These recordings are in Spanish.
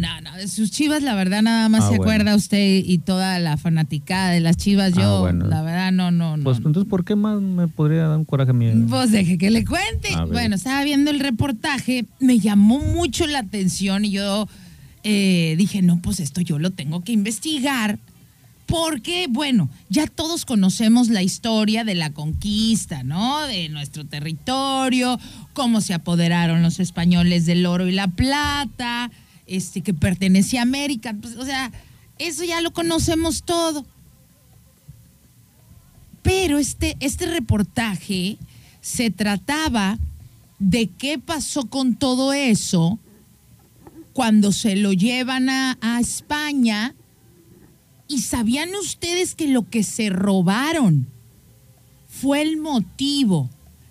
no, no. De sus chivas, la verdad, nada más Ah, se bueno. acuerda usted y toda la fanaticada de las chivas. Yo, Ah, bueno. la verdad, no, no, no. Pues entonces, ¿por qué más me podría dar un coraje a mí? Pues deje que le cuente. Bueno, estaba viendo el reportaje, me llamó mucho la atención y yo eh, dije, no, pues esto yo lo tengo que investigar. Porque, bueno, ya todos conocemos la historia de la conquista, ¿no? De nuestro territorio, cómo se apoderaron los españoles del oro y la plata, este, que pertenecía a América. Pues, o sea, eso ya lo conocemos todo. Pero este, este reportaje se trataba de qué pasó con todo eso cuando se lo llevan a, a España. ¿Y sabían ustedes que lo que se robaron fue el motivo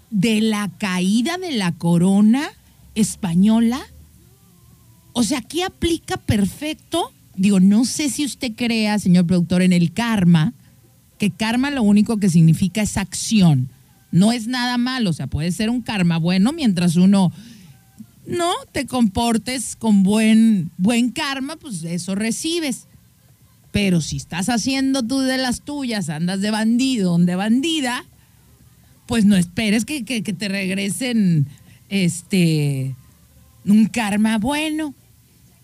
de la caída de la corona española? O sea, aquí aplica perfecto. Digo, no sé si usted crea, señor productor, en el karma, que karma lo único que significa es acción. No es nada malo, o sea, puede ser un karma bueno mientras uno no te comportes con buen, buen karma, pues eso recibes. Pero si estás haciendo tú de las tuyas, andas de bandido, de bandida, pues no esperes que, que- que te regresen este un karma bueno.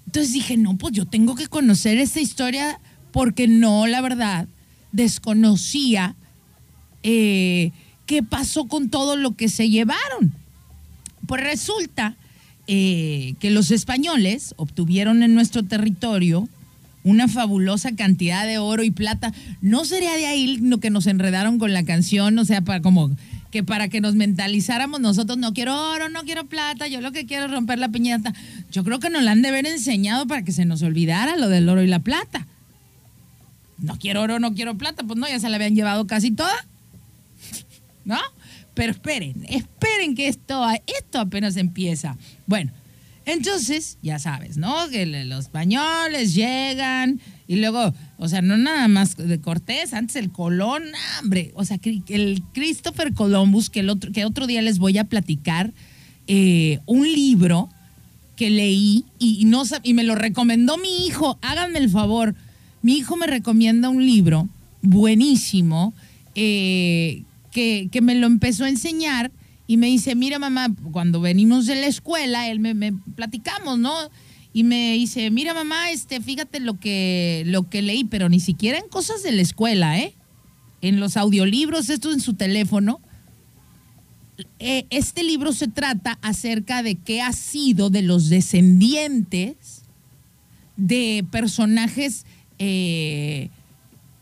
Entonces dije, no, pues yo tengo que conocer esa historia porque no, la verdad, desconocía eh, qué pasó con todo lo que se llevaron. Pues resulta eh, que los españoles obtuvieron en nuestro territorio una fabulosa cantidad de oro y plata. ¿No sería de ahí lo que nos enredaron con la canción? O sea, para como que para que nos mentalizáramos nosotros, no quiero oro, no quiero plata, yo lo que quiero es romper la piñata. Yo creo que nos la han de haber enseñado para que se nos olvidara lo del oro y la plata. No quiero oro, no quiero plata, pues no, ya se la habían llevado casi toda. ¿no? Pero esperen, esperen que esto, esto apenas empieza. Bueno, entonces, ya sabes, ¿no? Que los españoles llegan y luego, o sea, no nada más de Cortés, antes el Colón, hombre, o sea, el Christopher Columbus, que, el otro, que otro día les voy a platicar, eh, un libro que leí y, no, y me lo recomendó mi hijo, háganme el favor, mi hijo me recomienda un libro buenísimo eh, que, que me lo empezó a enseñar y me dice, mira mamá, cuando venimos de la escuela, él me platicamos, ¿no? Y me dice, mira mamá, este, fíjate lo que, lo que leí, pero ni siquiera en cosas de la escuela, ¿eh? En los audiolibros, esto en su teléfono. Eh, este libro se trata acerca de qué ha sido de los descendientes de personajes eh,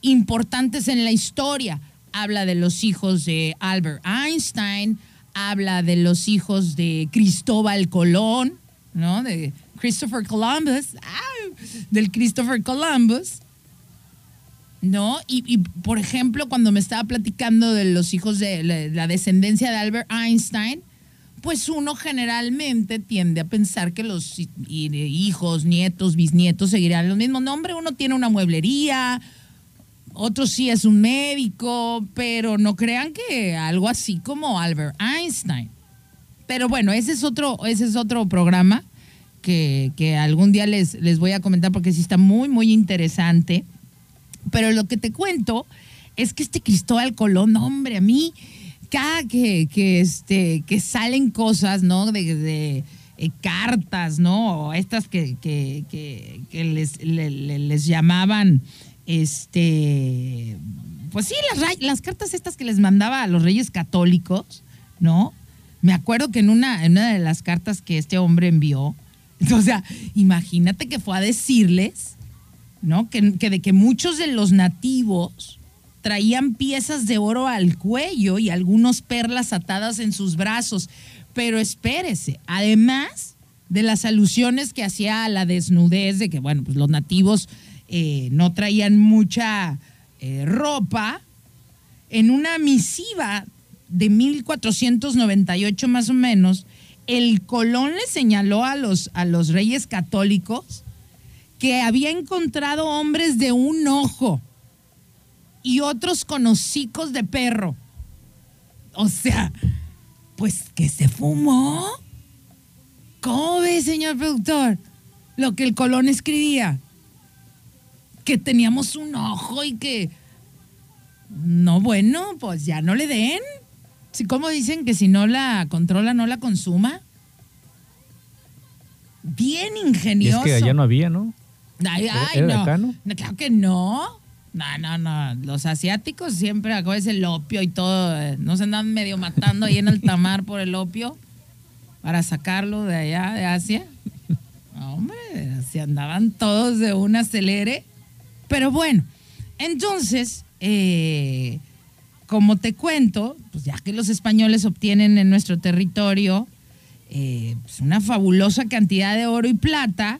importantes en la historia. Habla de los hijos de Albert Einstein, habla de los hijos de Cristóbal Colón, ¿no? De Christopher Columbus, ¡ah! del Christopher Columbus, ¿no? Y, por ejemplo, cuando me estaba platicando de los hijos de la, descendencia de Albert Einstein, pues uno generalmente tiende a pensar que los hi- hi- hijos, nietos, bisnietos seguirán los mismos nombres. Uno tiene una mueblería, otro sí es un médico, pero no crean que algo así como Albert Einstein. Pero bueno, ese es otro, ese es otro programa que, algún día les, les voy a comentar porque sí está muy, muy interesante. Pero lo que te cuento es que este Cristóbal Colón, hombre, a mí, cada que, que, este, que salen cosas, ¿no? De, eh, cartas, ¿no? Estas que, que, que, les, le- le- les llamaban, este, pues sí, las, las cartas estas que les mandaba a los reyes católicos, ¿no? Me acuerdo que en una, en una de las cartas que este hombre envió, o sea, imagínate que fue a decirles ¿no? Que, de que muchos de los nativos traían piezas de oro al cuello y algunos perlas atadas en sus brazos. Pero espérese, además de las alusiones que hacía a la desnudez, de que, bueno, pues los nativos eh, no traían mucha eh, ropa, en una misiva de 1498 más o menos, el Colón le señaló a los, a los reyes católicos que había encontrado hombres de un ojo y otros con hocicos de perro. O sea, pues que se fumó. ¿Cómo ve, señor productor? lo que el Colón escribía. Que teníamos un ojo y que... No, bueno, pues ya no le den. ¿Cómo dicen que si no la controla, no la consuma? Bien Y ingenioso. es que allá no había, ¿no? Ay, ¿Era- ay, era no. acá, no? Claro que no. No, no, no. Los asiáticos siempre, acuérdense, el opio y todo. eh, No se andan medio matando ahí en el tamar por el opio para sacarlo de allá, de Asia. Hombre, así andaban todos de un acelere. Pero bueno, entonces, eh, como te cuento, pues ya que los españoles obtienen en nuestro territorio eh, pues una fabulosa cantidad de oro y plata,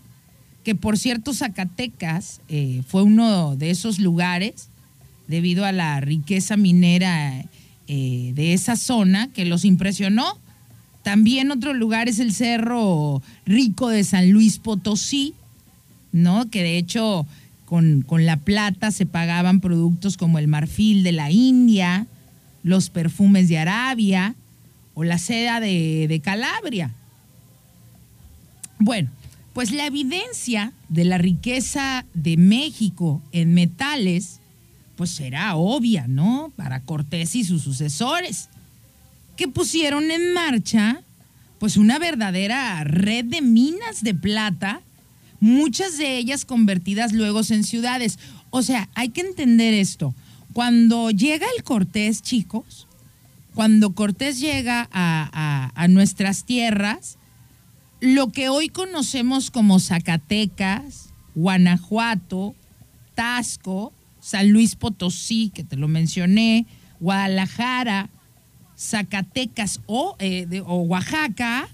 que por cierto Zacatecas eh, fue uno de esos lugares, debido a la riqueza minera eh, de esa zona, que los impresionó. También otro lugar es el Cerro Rico de San Luis Potosí, ¿no? Que de hecho con, la plata se pagaban productos como el marfil de la India, los perfumes de Arabia o la seda de, de Calabria. Bueno, pues la evidencia de la riqueza de México en metales, pues será obvia, ¿no? Para Cortés y sus sucesores, que pusieron en marcha, pues una verdadera red de minas de plata, muchas de ellas convertidas luego en ciudades. O sea, hay que entender esto. Cuando llega el Cortés, chicos, cuando Cortés llega a, nuestras tierras, lo que hoy conocemos como Zacatecas, Guanajuato, Tasco, San Luis Potosí, que te lo mencioné, Guadalajara, Zacatecas o, eh, de- o Oaxaca,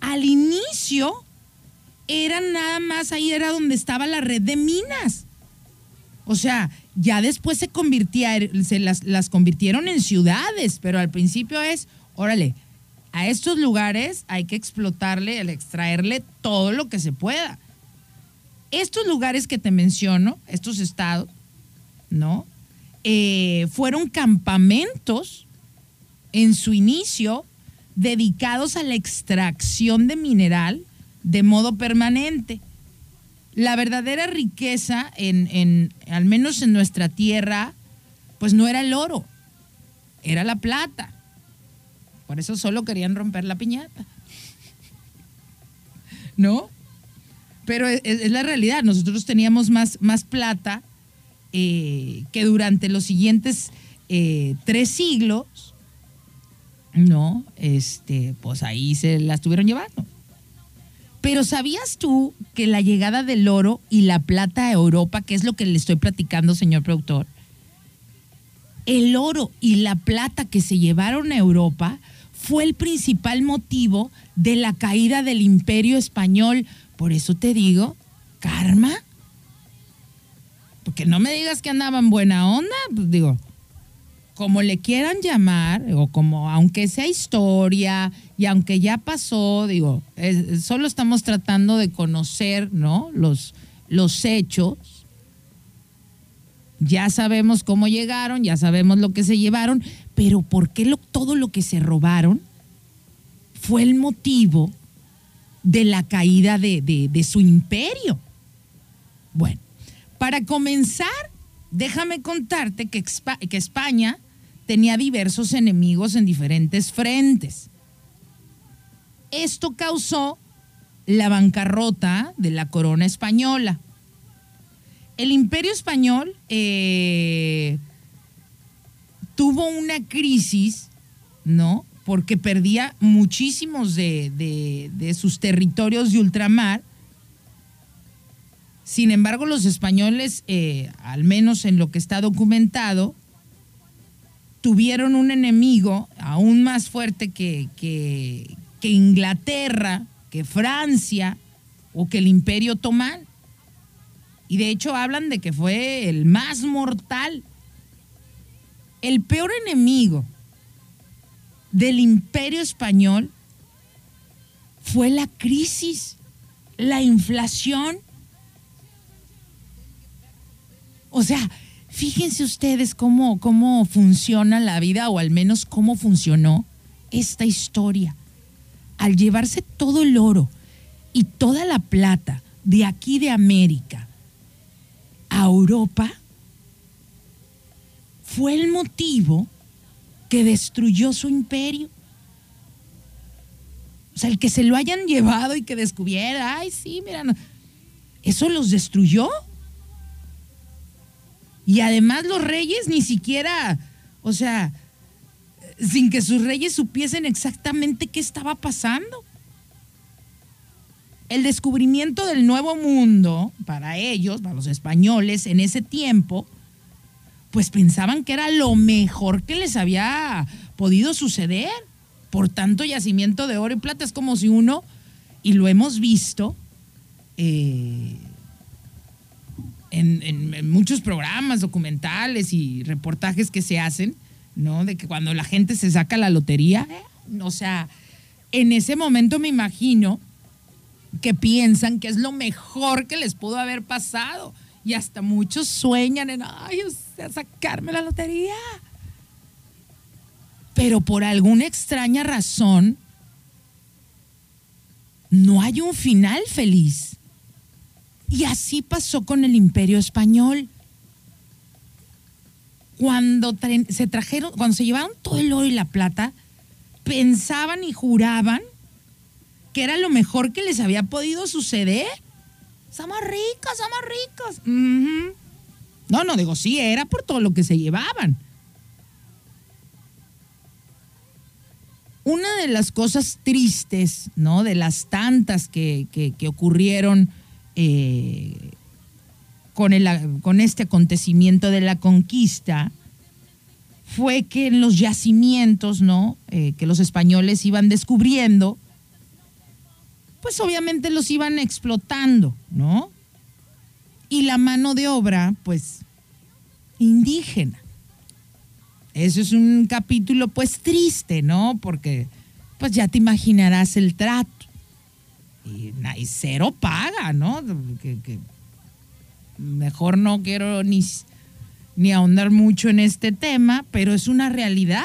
al inicio eran nada más, ahí era donde estaba la red de minas. O sea, ya después se convirtía, se las, las convirtieron en ciudades, pero al principio es, órale, a estos lugares hay que explotarle, el extraerle todo lo que se pueda. Estos lugares que te menciono, estos estados, ¿no? Eh, fueron campamentos en su inicio dedicados a la extracción de mineral de modo permanente. La verdadera riqueza, en, en- al menos en nuestra tierra, pues no era el oro, era la plata. Por eso solo querían romper la piñata. ¿No? Pero es, la realidad. Nosotros teníamos más, más plata eh, que durante los siguientes eh, tres siglos, ¿no? Este, pues ahí se la estuvieron llevando. Pero ¿sabías tú que la llegada del oro y la plata a Europa, que es lo que le estoy platicando, señor productor, el oro y la plata que se llevaron a Europa fue el principal motivo de la caída del imperio español. Por eso te digo, karma. Porque no me digas que andaban buena onda, pues digo, como le quieran llamar, o como aunque sea historia y aunque ya pasó, digo, solo estamos tratando de conocer, ¿no? Los, los hechos. Ya sabemos cómo llegaron, ya sabemos lo que se llevaron, pero ¿por qué lo- todo lo que se robaron fue el motivo de la caída de, de- de su imperio? Bueno, para comenzar, déjame contarte que, que España tenía diversos enemigos en diferentes frentes. Esto causó la bancarrota de la corona española. El imperio español eh, tuvo una crisis, ¿no? Porque perdía muchísimos de, sus territorios de ultramar. Sin embargo, los españoles, eh, al menos en lo que está documentado, tuvieron un enemigo aún más fuerte que, que- Inglaterra, que Francia o que el imperio otomano. Y de hecho hablan de que fue el más mortal. El peor enemigo del imperio español fue la crisis, la inflación. O sea, fíjense ustedes cómo, cómo funciona la vida, o al menos cómo funcionó esta historia. Al llevarse todo el oro y toda la plata de aquí de América a Europa fue el motivo que destruyó su imperio. O sea, el que se lo hayan llevado y que descubriera, ay, sí, mira, eso los destruyó. Y además los reyes ni siquiera, o sea, sin que sus reyes supiesen exactamente qué estaba pasando. El descubrimiento del nuevo mundo, para ellos, para los españoles, en ese tiempo, pues pensaban que era lo mejor que les había podido suceder. Por tanto, yacimiento de oro y plata es como si uno, y lo hemos visto, eh, en, muchos programas documentales y reportajes que se hacen, ¿no? De que cuando la gente se saca la lotería, o sea, en ese momento me imagino que piensan que es lo mejor que les pudo haber pasado. Y hasta muchos sueñan en, ay, o sea, sacarme la lotería. Pero por alguna extraña razón, no hay un final feliz. Y así pasó con el imperio español. Cuando se trajeron, cuando se llevaron todo el oro y la plata, pensaban y juraban que era lo mejor que les había podido suceder. Somos ricos, somos ricos. No, no, digo, sí, era por todo lo que se llevaban. Una de las cosas tristes, ¿no? De las tantas que, que ocurrieron eh, con, el, con este acontecimiento de la conquista fue que en los yacimientos, ¿no? Eh, que los españoles iban descubriendo, pues obviamente los iban explotando, ¿no? Y la mano de obra, pues, indígena. Eso es un capítulo, pues, triste, ¿no? Porque, pues, ya te imaginarás el trato y, cero paga, ¿no? Que, mejor no quiero ni, ni ahondar mucho en este tema, pero es una realidad.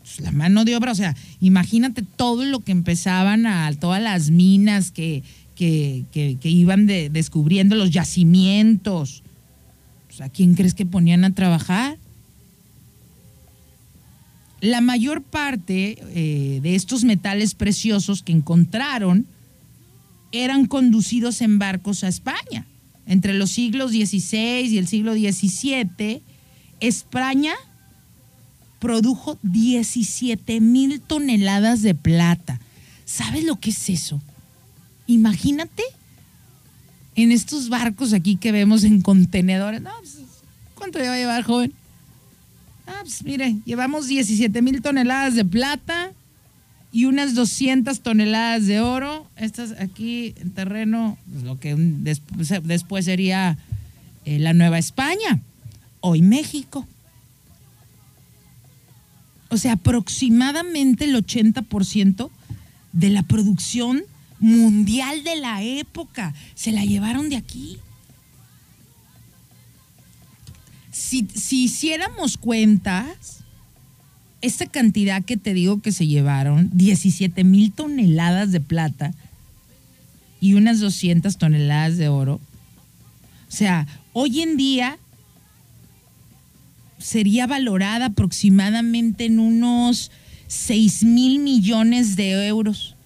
Pues, la mano de obra, o sea, imagínate todo lo que empezaban a, todas las minas que, que, iban descubriendo, los yacimientos. Pues, ¿A quién crees que ponían a trabajar? La mayor parte eh, de estos metales preciosos que encontraron eran conducidos en barcos a España. Entre los siglos XVI y el siglo XVII, España produjo 17 mil toneladas de plata. ¿Sabes lo que es eso? Imagínate en estos barcos aquí que vemos en contenedores. Pues, ¿Cuánto va a llevar, joven? Ah, pues mire, llevamos 17 mil toneladas de plata y unas 200 toneladas de oro. Estas aquí en terreno, pues, lo que después, sería eh, la Nueva España, hoy México. O sea, aproximadamente el 80% de la producción mundial de la época se la llevaron de aquí. Si, si hiciéramos cuentas, esta cantidad que te digo que se llevaron, 17 mil toneladas de plata y unas 200 toneladas de oro, o sea, hoy en día sería valorada aproximadamente en unos 6 mil millones de euros.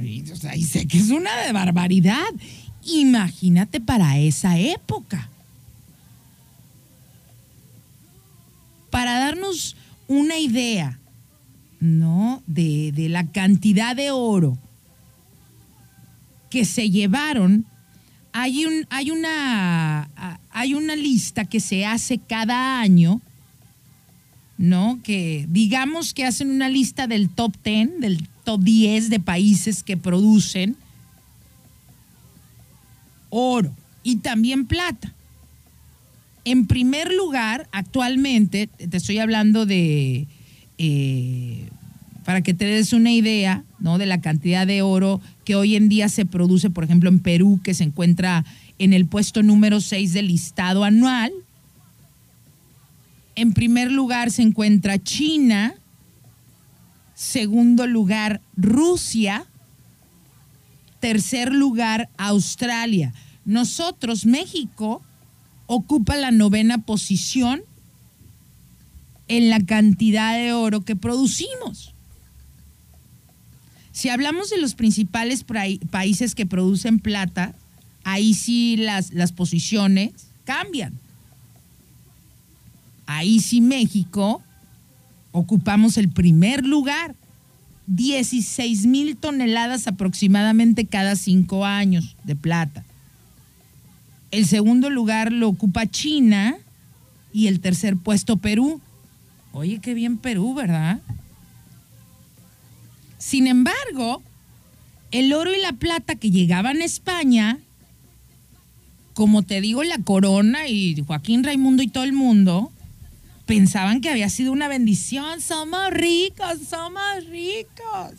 Y, y sé que es una barbaridad. Imagínate para esa época. Para darnos una idea, ¿no? De, la cantidad de oro que se llevaron, hay, un, hay, una, hay una lista que se hace cada año, ¿no? Que digamos que hacen una lista del top 10, del top 10 de países que producen oro y también plata. En primer lugar, actualmente, te estoy hablando de, eh, para que te des una idea, ¿no? De la cantidad de oro que hoy en día se produce, por ejemplo, en Perú, que se encuentra en el puesto número 6 del listado anual. En primer lugar se encuentra China, segundo lugar Rusia, Tercer lugar, Australia. Nosotros, México, ocupa la novena posición en la cantidad de oro que producimos. Si hablamos de los principales países que producen plata, ahí sí las, las posiciones cambian. Ahí sí México ocupamos el primer lugar. 16 mil toneladas aproximadamente cada cinco años de plata. El segundo lugar lo ocupa China y el tercer puesto Perú. Oye, qué bien Perú, ¿verdad? Sin embargo, el oro y la plata que llegaban a España, como te digo, la corona y Joaquín Raimundo y todo el mundo, pensaban que había sido una bendición. Somos ricos, somos ricos.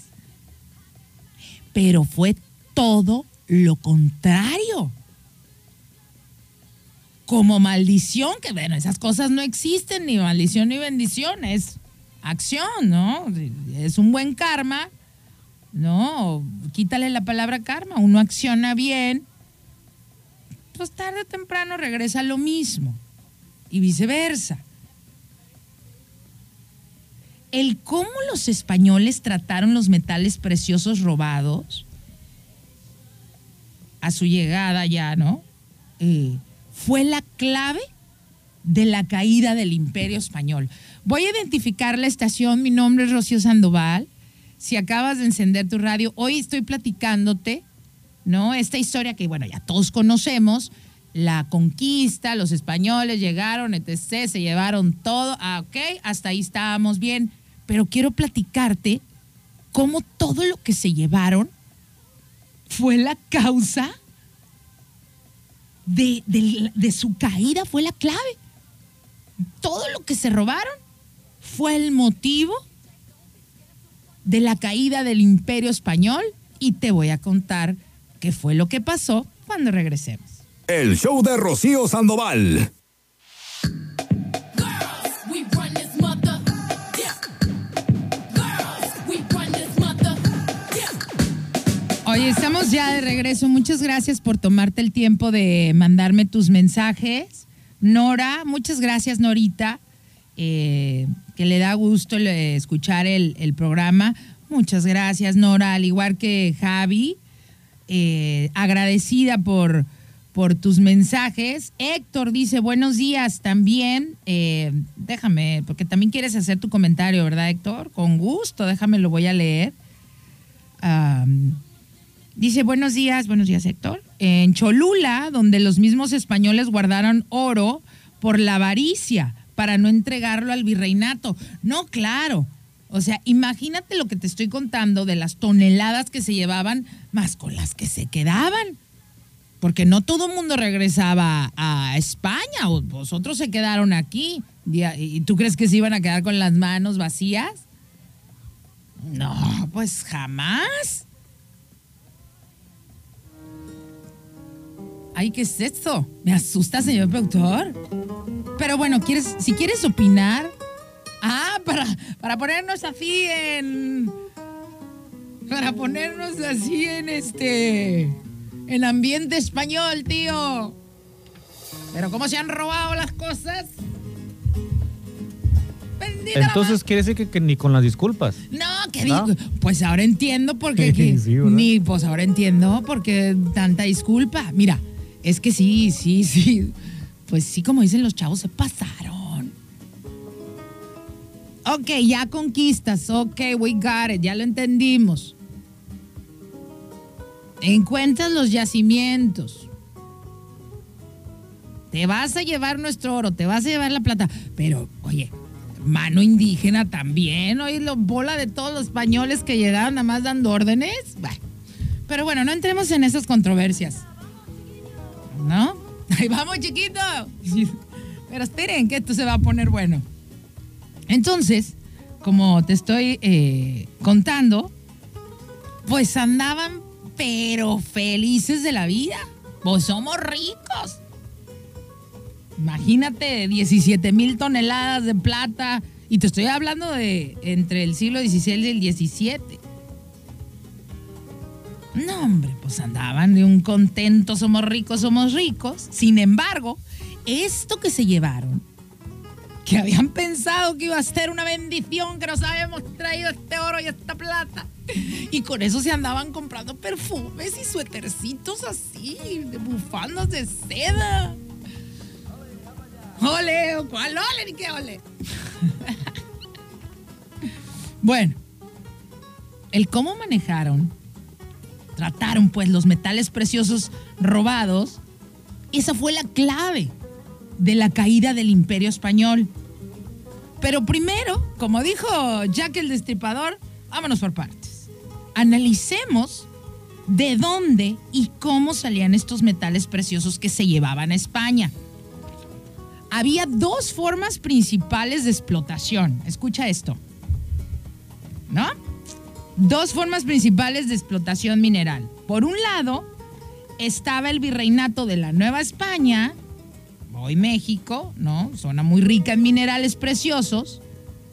Pero fue todo lo contrario. Como maldición, que bueno, esas cosas no existen, ni maldición ni bendición, es acción, ¿no? Es un buen karma, ¿no? Quítale la palabra karma, uno acciona bien, pues tarde o temprano regresa lo mismo y viceversa el cómo los españoles trataron los metales preciosos robados a su llegada ya, ¿no? Eh, fue la clave de la caída del imperio español. Voy a identificar la estación, mi nombre es Rocío Sandoval. Si acabas de encender tu radio, hoy estoy platicándote, ¿no? Esta historia que, bueno, ya todos conocemos, la conquista, los españoles llegaron, etc., se llevaron todo, ah, ok, hasta ahí estábamos bien pero quiero platicarte cómo todo lo que se llevaron fue la causa de, su caída, fue la clave. Todo lo que se robaron fue el motivo de la caída del imperio español y te voy a contar qué fue lo que pasó cuando regresemos. El show de Rocío Sandoval. Oye, estamos ya de regreso. Muchas gracias por tomarte el tiempo de mandarme tus mensajes. Nora, muchas gracias, Norita, eh, que le da gusto escuchar el, programa. Muchas gracias, Nora, al igual que Javi. Eh, agradecida por, por tus mensajes. Héctor dice, buenos días también. Eh, déjame, porque también quieres hacer tu comentario, ¿verdad, Héctor? Con gusto, déjame, lo voy a leer. Dice, buenos días, buenos días Héctor. En Cholula, donde los mismos españoles guardaron oro por la avaricia para no entregarlo al virreinato. No, claro. O sea, imagínate lo que te estoy contando de las toneladas que se llevaban más con las que se quedaban. Porque no todo el mundo regresaba a España, vosotros se quedaron aquí. ¿Y tú crees que se iban a quedar con las manos vacías? No, pues jamás. Ay, ¿qué es esto? Me asusta, señor productor. Pero bueno, ¿quieres, si quieres opinar. Ah, para, para ponernos así en. Para ponernos así en este. En ambiente español, tío. Pero ¿cómo se han robado las cosas? Entonces quiere decir que, ni con las disculpas. No, que digo, pues ahora entiendo por qué. ni, pues ahora entiendo por qué tanta disculpa. Mira, es que sí, sí, sí. Pues sí, como dicen los chavos, se pasaron. Ok, ya conquistas. Ok, we got it. Ya lo entendimos. Encuentras los yacimientos. Te vas a llevar nuestro oro, te vas a llevar la plata. Pero, oye, mano indígena también. Oye, lo bola de todos los españoles que llegaron nada más dando órdenes. Pero bueno, no entremos en esas controversias. ¿No? Ahí vamos, chiquito. Pero esperen, que esto se va a poner bueno. Entonces, como te estoy eh, contando, pues andaban pero felices de la vida. Pues somos ricos. Imagínate 17 mil toneladas de plata. Y te estoy hablando de entre el siglo XVI y el XVII. No, hombre, pues andaban de un contento, somos ricos, somos ricos. Sin embargo, esto que se llevaron, que habían pensado que iba a ser una bendición, que nos habíamos traído este oro y esta plata. Y con eso se andaban comprando perfumes y suétercitos así, de bufandas de seda. Ole, ¿cuál ole ni qué ole? bueno, el cómo manejaron, trataron pues los metales preciosos robados, esa fue la clave de la caída del imperio español. Pero primero, como dijo Jack el Destripador, vámonos por partes. Analicemos de dónde y cómo salían estos metales preciosos que se llevaban a España. Había dos formas principales de explotación. Escucha esto. ¿No? Dos formas principales de explotación mineral. Por un lado, estaba el virreinato de la Nueva España, hoy México, ¿no? Zona muy rica en minerales preciosos,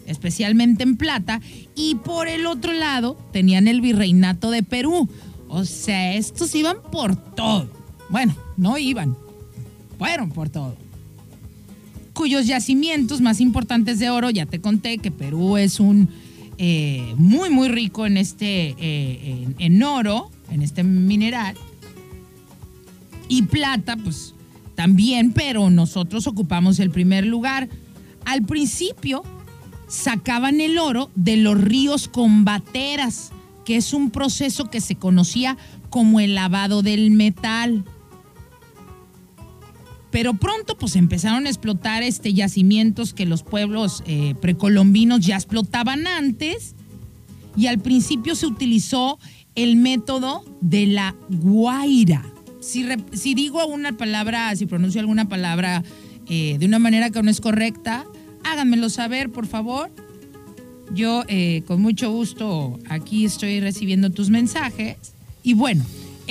especialmente en plata, y por el otro lado tenían el virreinato de Perú. O sea, estos iban por todo. Bueno, no iban, fueron por todo. Cuyos yacimientos más importantes de oro, ya te conté que Perú es un eh, muy, muy rico en este, eh, en oro, en este mineral. Y plata, pues también, pero nosotros ocupamos el primer lugar. Al principio sacaban el oro de los ríos con bateras, que es un proceso que se conocía como el lavado del metal. Pero pronto pues empezaron a explotar este yacimientos que los pueblos eh, precolombinos ya explotaban antes y al principio se utilizó el método de la guaira si, digo una palabra, si pronuncio alguna palabra eh, de una manera que no es correcta, háganmelo saber, por favor. Yo eh, con mucho gusto aquí estoy recibiendo tus mensajes. Y bueno,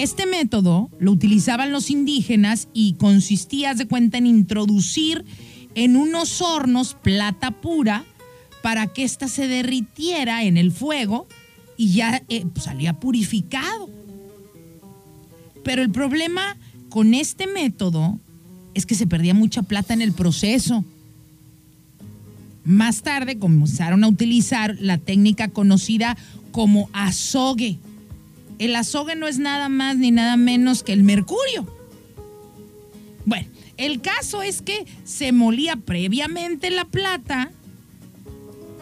este método lo utilizaban los indígenas y consistía, de cuenta, en introducir en unos hornos plata pura para que ésta se derritiera en el fuego y ya eh, pues, salía purificado. Pero el problema con este método es que se perdía mucha plata en el proceso. Más tarde comenzaron a utilizar la técnica conocida como azogue. El azogue no es nada más ni nada menos que el mercurio. Bueno, el caso es que se molía previamente la plata,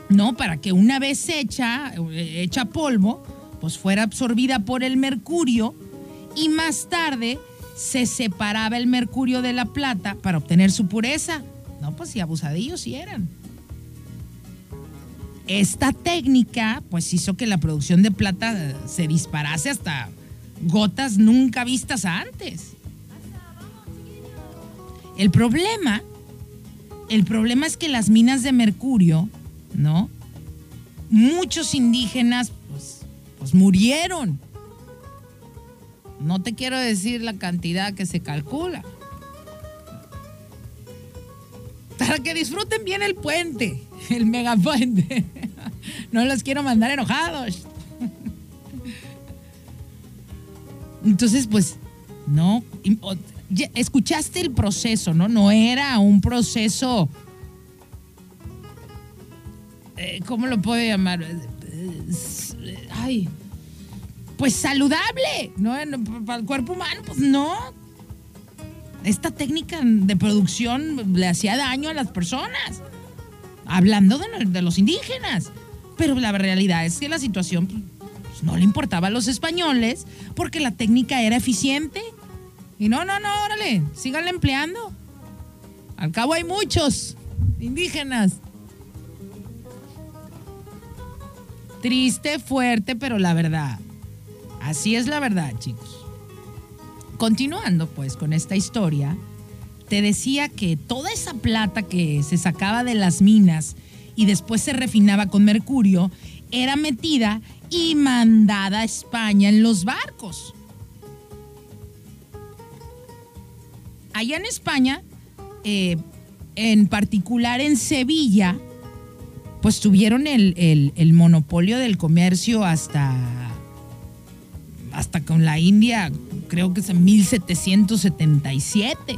¿no? Para que una vez hecha, hecha polvo, pues fuera absorbida por el mercurio y más tarde se separaba el mercurio de la plata para obtener su pureza. No, pues si abusadillos sí eran. Esta técnica pues hizo que la producción de plata se disparase hasta gotas nunca vistas antes. El problema, el problema es que las minas de mercurio, ¿no? Muchos indígenas pues, pues murieron no te quiero decir la cantidad que se calcula. Para que disfruten bien el puente, el megapuente. No los quiero mandar enojados. Entonces, pues, no. Escuchaste el proceso, ¿no? No era un proceso. Eh, ¿Cómo lo puedo llamar? Ay pues saludable, ¿no? Para el cuerpo humano, pues no. Esta técnica de producción le hacía daño a las personas. Hablando de, los indígenas. Pero la realidad es que la situación pues, no le importaba a los españoles porque la técnica era eficiente. Y no, no, no, órale, síganla empleando. Al cabo hay muchos indígenas. Triste, fuerte, pero la verdad. Así es la verdad, chicos. Continuando pues con esta historia, te decía que toda esa plata que se sacaba de las minas y después se refinaba con mercurio era metida y mandada a España en los barcos. Allá en España, eh, en particular en Sevilla, pues tuvieron el monopolio del comercio hasta hasta con la India, creo que es en 1777.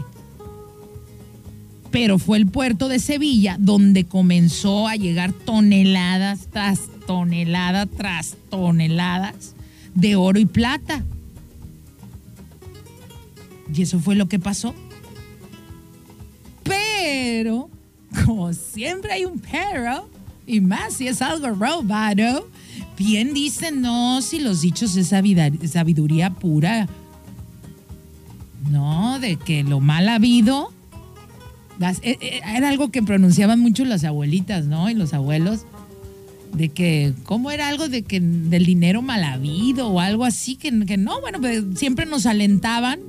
Pero fue el puerto de Sevilla donde comenzó a llegar toneladas tras toneladas tras toneladas de oro y plata. Y eso fue lo que pasó. Pero, como siempre hay un pero, y más si es algo robado, bien dicen, no, si los dichos es sabiduría pura. No, de que lo mal habido. Eh, eh, era algo que pronunciaban mucho las abuelitas, ¿no? Y los abuelos. De que, ¿cómo era algo de que del dinero mal habido o algo así? Que, que no, bueno, pues siempre nos alentaban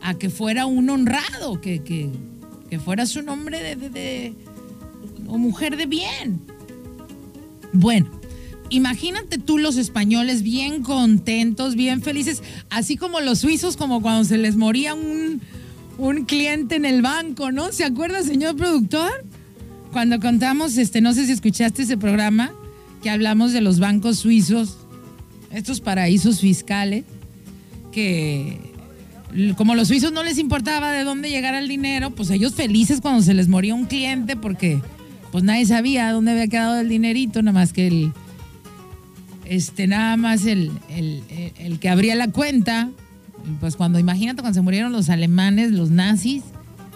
a que fuera un honrado, que, que, que fueras un hombre de, de, o mujer de bien. Bueno, imagínate tú los españoles bien contentos, bien felices, así como los suizos, como cuando se les moría un, un cliente en el banco, ¿no? ¿Se acuerda, señor productor? Cuando contamos, este, no sé si escuchaste ese programa, que hablamos de los bancos suizos, estos paraísos fiscales, que como los suizos no les importaba de dónde llegara el dinero, pues ellos felices cuando se les moría un cliente porque pues nadie sabía dónde había quedado el dinerito, nada más que el, este, nada más el, el, que abría la cuenta, pues cuando imagínate cuando se murieron los alemanes, los nazis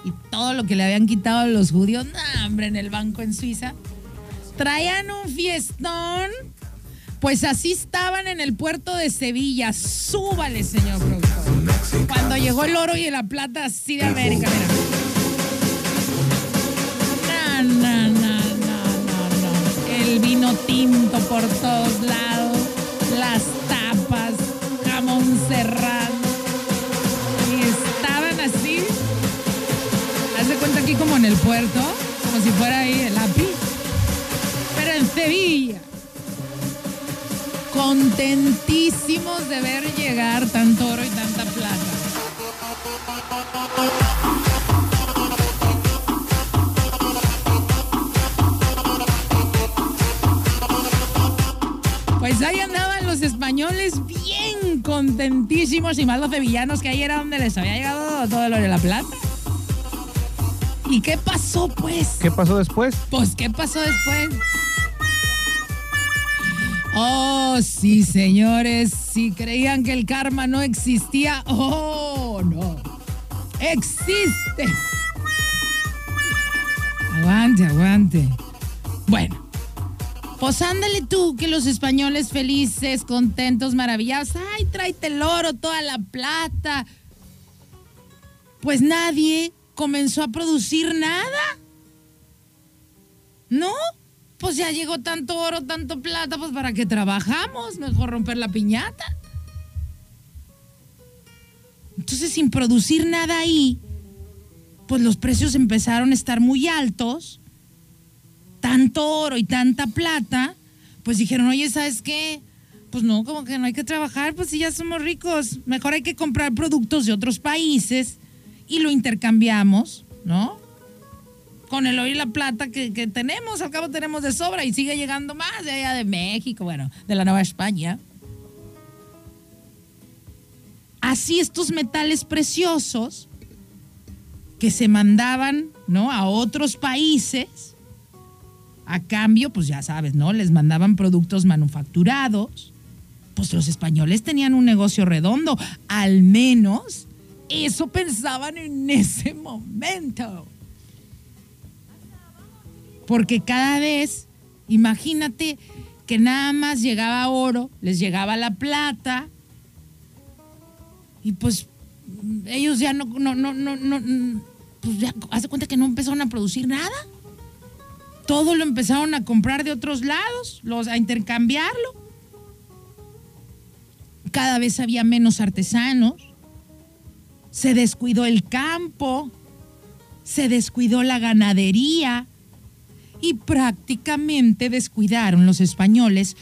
y todo lo que le habían quitado a los judíos, nah, hombre, en el banco en Suiza, traían un fiestón pues así estaban en el puerto de Sevilla. Súbale, señor productor. Cuando llegó el oro y la plata así de América, mira. Vino tinto por todos lados. Las tapas, jamón cerrado. Y estaban así. Haz de cuenta aquí como en el puerto, como si fuera ahí el API. Pero en Sevilla contentísimos de ver llegar tanto oro y tanta plata. Pues ahí andaban los españoles bien contentísimos y más los sevillanos que ahí era donde les había llegado todo el oro y la plata. ¿Y qué pasó pues? ¿Qué pasó después? Pues ¿qué pasó después? Oh, sí, señores, si creían que el karma no existía, oh, no, existe. Aguante, aguante. Bueno, pues ándale tú, que los españoles felices, contentos, maravillados, ay, tráete el oro, toda la plata. Pues nadie comenzó a producir nada. ¿No? pues ya llegó tanto oro, tanto plata, pues para qué trabajamos, mejor romper la piñata. Entonces, sin producir nada ahí, pues los precios empezaron a estar muy altos, tanto oro y tanta plata, pues dijeron, oye, ¿sabes qué? Pues no, como que no hay que trabajar, pues si ya somos ricos, mejor hay que comprar productos de otros países y lo intercambiamos, ¿no? con el oro y la plata que, tenemos, al cabo tenemos de sobra y sigue llegando más de allá de México, bueno, de la Nueva España. Así estos metales preciosos que se mandaban, ¿no? A otros países, a cambio, pues ya sabes, ¿no? Les mandaban productos manufacturados. Pues los españoles tenían un negocio redondo, al menos eso pensaban en ese momento. Porque cada vez, imagínate que nada más llegaba oro, les llegaba la plata, y pues ellos ya no, no, no, no, no pues ya hace cuenta que no empezaron a producir nada. Todo lo empezaron a comprar de otros lados, los, a intercambiarlo. Cada vez había menos artesanos. Se descuidó el campo, se descuidó la ganadería, y prácticamente descuidaron los españoles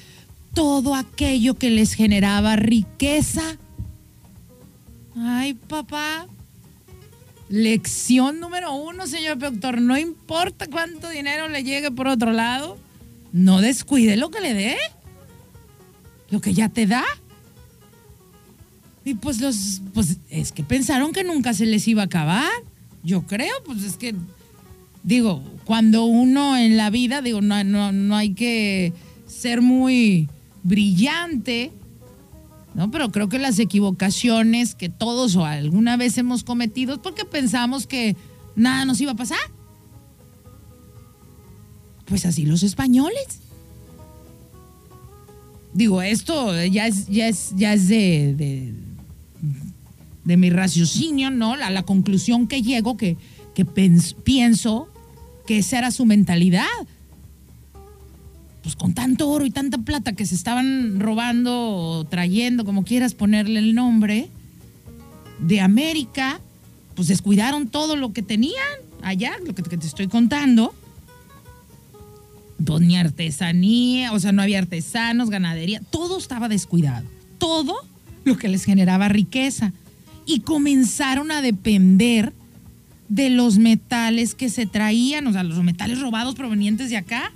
todo aquello que les generaba riqueza. Ay, papá. Lección número uno, señor doctor. No importa cuánto dinero le llegue por otro lado, no descuide lo que le dé. Lo que ya te da. Y pues los, pues es que pensaron que nunca se les iba a acabar. Yo creo, pues es que, digo, cuando uno en la vida, digo, no, no, no hay que ser muy brillante, ¿no? Pero creo que las equivocaciones que todos o alguna vez hemos cometido porque pensamos que nada nos iba a pasar. Pues así los españoles. Digo, esto ya es, ya es, ya es de, de, mi raciocinio, ¿no? La, la conclusión que llego, que, que pienso que esa era su mentalidad. Pues con tanto oro y tanta plata que se estaban robando o trayendo, como quieras ponerle el nombre, de América, pues descuidaron todo lo que tenían allá, lo que te estoy contando pues ni artesanía, o sea, no había artesanos, ganadería, todo estaba descuidado. Todo lo que les generaba riqueza. Y comenzaron a depender de los metales que se traían, o sea, los metales robados provenientes de acá.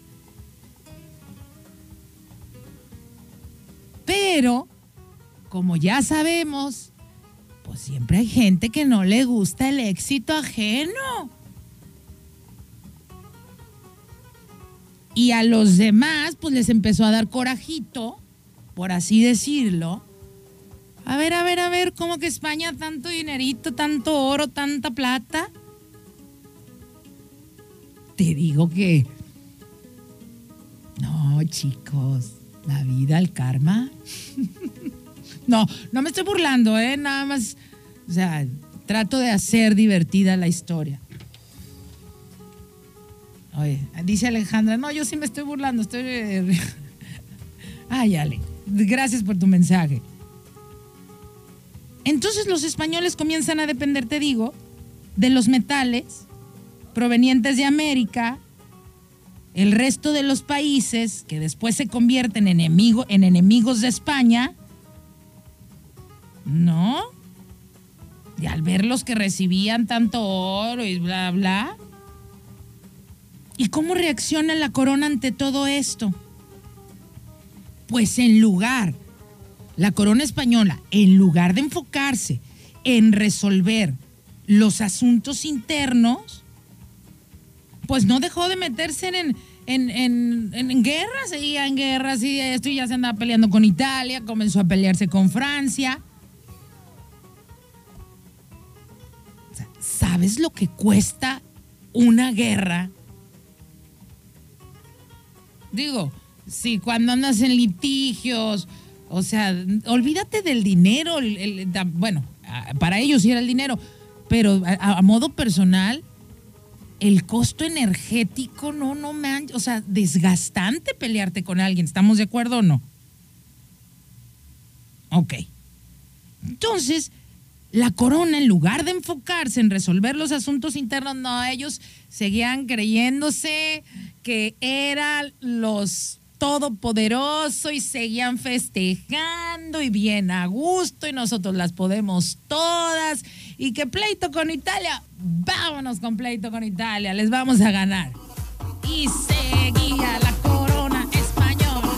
Pero, como ya sabemos, pues siempre hay gente que no le gusta el éxito ajeno. Y a los demás, pues les empezó a dar corajito, por así decirlo. A ver, a ver, a ver, ¿cómo que España tanto dinerito, tanto oro, tanta plata? Te digo que... No, chicos, la vida, el karma. no, no me estoy burlando, ¿eh? Nada más, o sea, trato de hacer divertida la historia. Oye, dice Alejandra, no, yo sí me estoy burlando, estoy... Ay, Ale, gracias por tu mensaje. Entonces los españoles comienzan a depender, te digo, de los metales provenientes de América, el resto de los países que después se convierten en, en enemigos de España, ¿no? Y al ver los que recibían tanto oro y bla, bla, ¿Y cómo reacciona la corona ante todo esto? Pues en lugar, la corona española, en lugar de enfocarse en resolver los asuntos internos, pues no dejó de meterse en, en, en, en, guerras, seguía en guerras y esto y ya se andaba peleando con Italia, comenzó a pelearse con Francia. ¿Sabes lo que cuesta una guerra Digo, si cuando andas en litigios, o sea, olvídate del dinero, bueno, para ellos sí era el dinero, pero a, modo personal, el costo energético no, no me o sea, desgastante pelearte con alguien, ¿estamos de acuerdo o no? Ok. Entonces, la corona, en lugar de enfocarse en resolver los asuntos internos, no, ellos seguían creyéndose que eran los todopoderosos y seguían festejando y bien a gusto y nosotros las podemos todas y que pleito con Italia, vámonos con pleito con Italia, les vamos a ganar. Y seguía la corona española.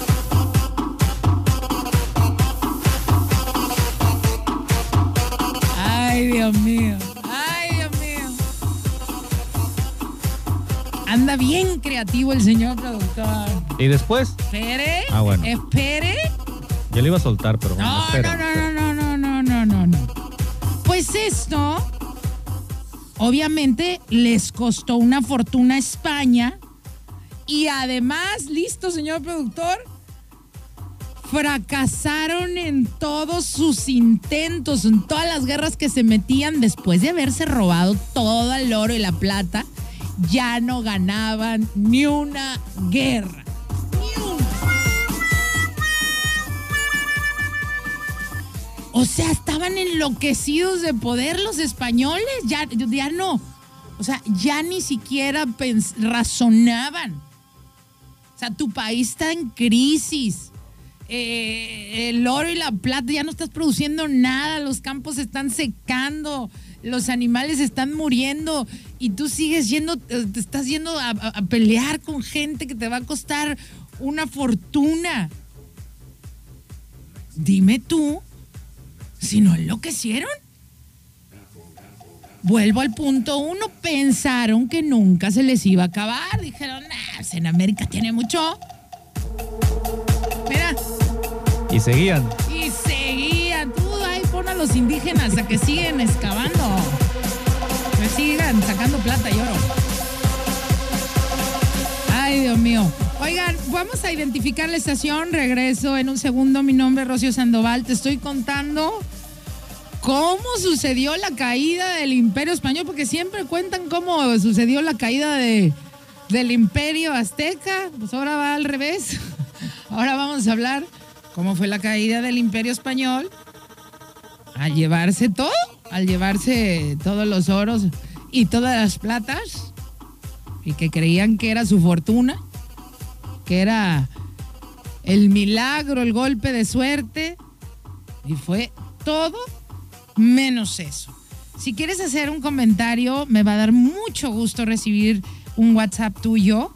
Ay, Dios mío. Ay, Dios mío. Anda bien creativo el señor productor. ¿Y después? Espere. Ah, bueno. Espere. Yo le iba a soltar, pero bueno. no, no, no, no. Pues esto, obviamente, les costó una fortuna a España. Y además, listo, señor productor, fracasaron en todos sus intentos, en todas las guerras que se metían después de haberse robado todo el oro y la plata ya no ganaban ni una guerra. O sea, estaban enloquecidos de poder los españoles, ya, ya no. O sea, ya ni siquiera razonaban. O sea, tu país está en crisis. Eh, el oro y la plata ya no estás produciendo nada, los campos están secando los animales están muriendo y tú sigues yendo, te estás yendo a, pelear con gente que te va a costar una fortuna. Dime tú Si no enloquecieron. Vuelvo al punto uno, pensaron que nunca se les iba a acabar. Dijeron, nah, pues en América tiene mucho. Mira, Y seguían. y seguían. Tú ahí pon a los indígenas a que siguen excavando. Que sigan sacando plata y oro. Ay, Dios mío. Oigan, vamos a identificar la estación. Regreso en un segundo. Mi nombre es Rocío Sandoval. Te estoy contando cómo sucedió la caída del Imperio Español, porque siempre cuentan cómo sucedió la caída de, del Imperio Azteca. Pues ahora va al revés. Ahora vamos a hablar cómo fue la caída del Imperio Español al llevarse todo, al llevarse todos los oros y todas las platas, y que creían que era su fortuna, que era el milagro, el golpe de suerte, y fue todo menos eso. Si quieres hacer un comentario, me va a dar mucho gusto recibir un WhatsApp tuyo.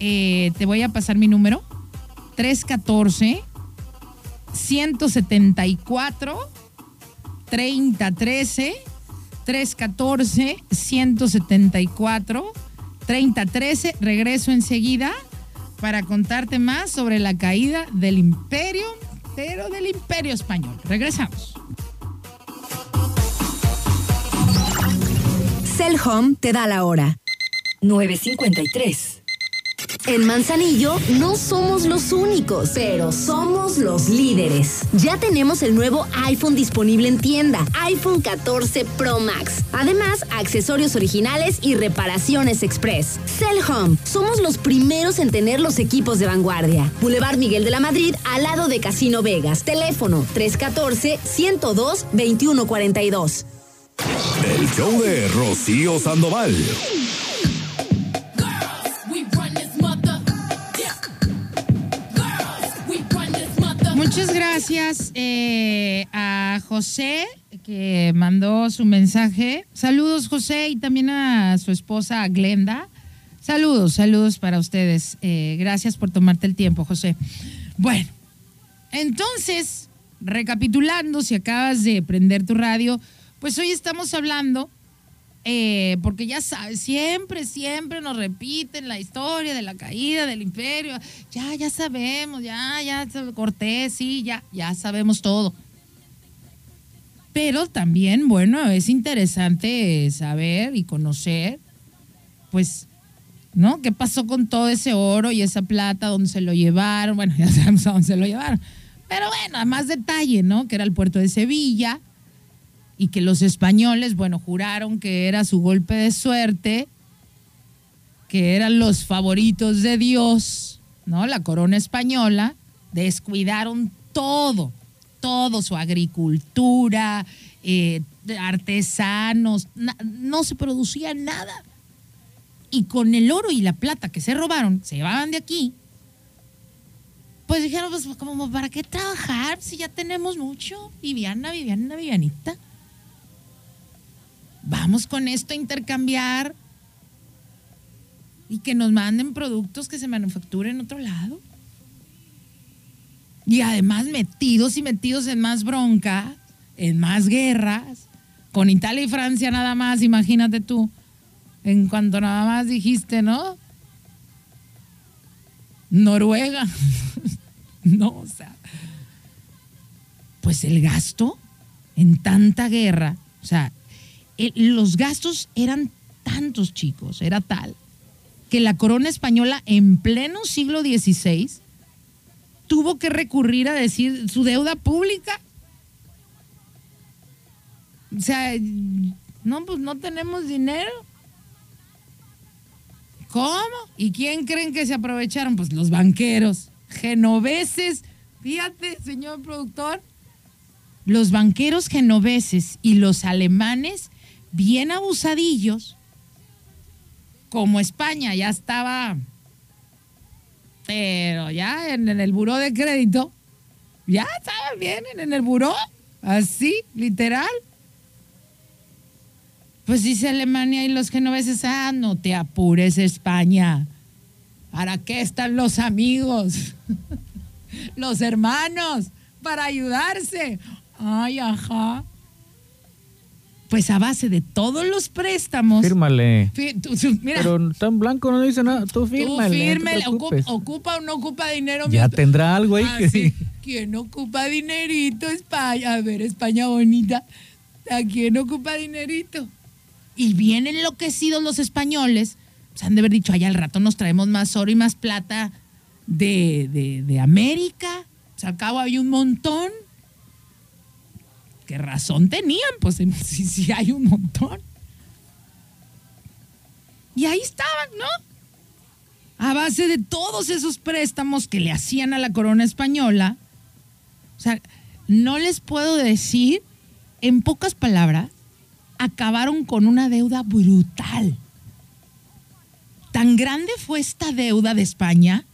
Eh, te voy a pasar mi número. 314 174 3013 314 174 3013. Regreso enseguida para contarte más sobre la caída del imperio, pero del imperio español. Regresamos. Cell Home te da la hora. 953. En Manzanillo no somos los únicos, pero somos los líderes. Ya tenemos el nuevo iPhone disponible en tienda, iPhone 14 Pro Max. Además, accesorios originales y reparaciones express. Cell Home, somos los primeros en tener los equipos de vanguardia. Boulevard Miguel de la Madrid, al lado de Casino Vegas. Teléfono 314-102-2142. El show de Rocío Sandoval. Muchas gracias eh, a José que mandó su mensaje. Saludos José y también a su esposa Glenda. Saludos, saludos para ustedes. Eh, gracias por tomarte el tiempo, José. Bueno, entonces, recapitulando, si acabas de prender tu radio, pues hoy estamos hablando eh, porque ya sabes, siempre, siempre nos repiten la historia de la caída del imperio. Ya, ya sabemos, ya, ya, Cortés, sí, ya, ya sabemos todo. Pero también, bueno, es interesante saber y conocer, pues, ¿no? ¿Qué pasó con todo ese oro y esa plata? ¿Dónde se lo llevaron? Bueno, ya sabemos a dónde se lo llevaron. Pero bueno, más detalle, ¿no? Que era el puerto de Sevilla y que los españoles, bueno, juraron que era su golpe de suerte, que eran los favoritos de Dios, ¿no? La corona española, descuidaron todo, todo, su agricultura, eh, artesanos, no se producía nada. Y con el oro y la plata que se robaron, se llevaban de aquí, pues dijeron, pues ¿para qué trabajar si ya tenemos mucho? Viviana, Viviana, Vivianita vamos con esto a intercambiar y que nos manden productos que se manufacturen en otro lado. Y además metidos y metidos en más bronca, en más guerras, con Italia y Francia nada más, imagínate tú, en cuanto nada más dijiste, ¿no? Noruega. no, o sea, pues el gasto en tanta guerra, o sea, eh, los gastos eran tantos chicos, era tal, que la corona española en pleno siglo XVI tuvo que recurrir a decir su deuda pública. O sea, no, pues no tenemos dinero. ¿Cómo? ¿Y quién creen que se aprovecharon? Pues los banqueros, genoveses. Fíjate, señor productor, los banqueros genoveses y los alemanes bien abusadillos, como España ya estaba, pero ya en, el buró de crédito, ya estaban bien en el buró, así, literal. Pues dice Alemania y los genoveses, ah, no te apures España, ¿para qué están los amigos? los hermanos, para ayudarse. Ay, ajá. Pues a base de todos los préstamos. Fírmale. Tú- tú- mira, Pero tan blanco no dice nada. Tú tú fírmale. no te fírmele, ocupa, ocupa o no ocupa dinero. Ya tendrá algo ahí Ah, que sí. ¿Quién ocupa dinerito? España. A ver, España bonita. ¿A quién ocupa dinerito? Y bien enloquecidos los españoles. Se han de haber dicho, allá al rato nos traemos más oro y más plata de, de, de América. O sea, al cabo hay un montón. ¿Qué razón tenían? Pues sí hay un montón. Y ahí estaban, ¿no? a base de todos esos préstamos que le hacían a la corona española. O sea, no les puedo decir, en pocas palabras, acabaron con una deuda brutal. Tan grande fue esta deuda de España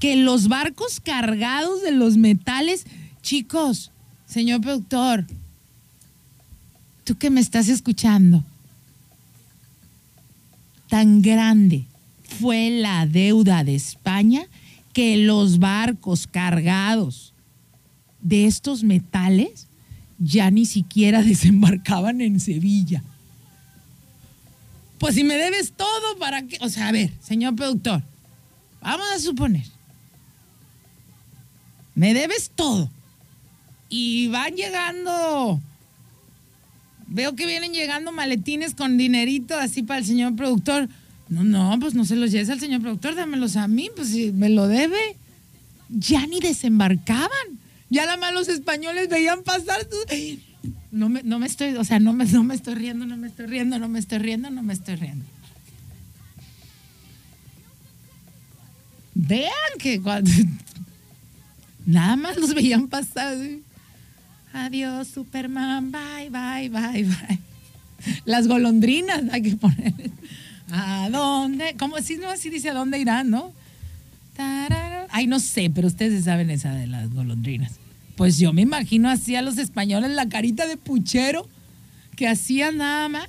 que los barcos cargados de los metales, chicos, señor productor, tú que me estás escuchando, tan grande fue la deuda de España que los barcos cargados de estos metales ya ni siquiera desembarcaban en Sevilla. Pues si me debes todo, ¿para qué? O sea, a ver, señor productor, vamos a suponer, me debes todo y van llegando, veo que vienen llegando maletines con dinerito así para el señor productor. No, no, pues no se los lleves al señor productor, dámelos a mí, pues si me lo debe. Ya ni desembarcaban. Ya nada más los españoles veían pasar. No me, no me estoy, o sea, no me, no me estoy riendo, no me estoy riendo, no me estoy riendo, no me estoy riendo. Vean que nada más los veían pasar. así. Adiós, Superman, bye, bye, bye, bye. Las golondrinas hay que poner. ¿A dónde? Como si no, así dice a dónde irán, ¿no? Ay, no sé, pero ustedes saben esa de las golondrinas. Pues yo me imagino así a los españoles la carita de puchero que hacían nada más.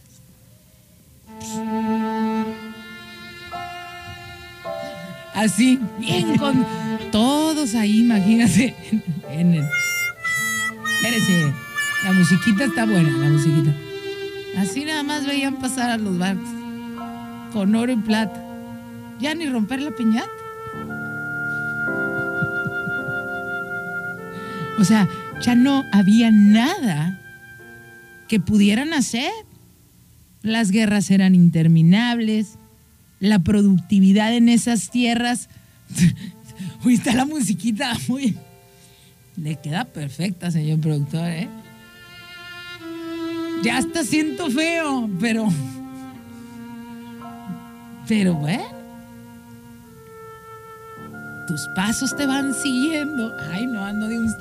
Así, bien con todos ahí, imagínate. En el, espérese, la musiquita está buena, la musiquita. Así nada más veían pasar a los barcos con oro y plata. Ya ni romper la piñata. O sea, ya no había nada que pudieran hacer. Las guerras eran interminables, la productividad en esas tierras. Uy, está la musiquita muy. Le queda perfecta, señor productor, ¿eh? Ya hasta siento feo, pero. Pero bueno. Tus pasos te van siguiendo. Ay, no, ando de un,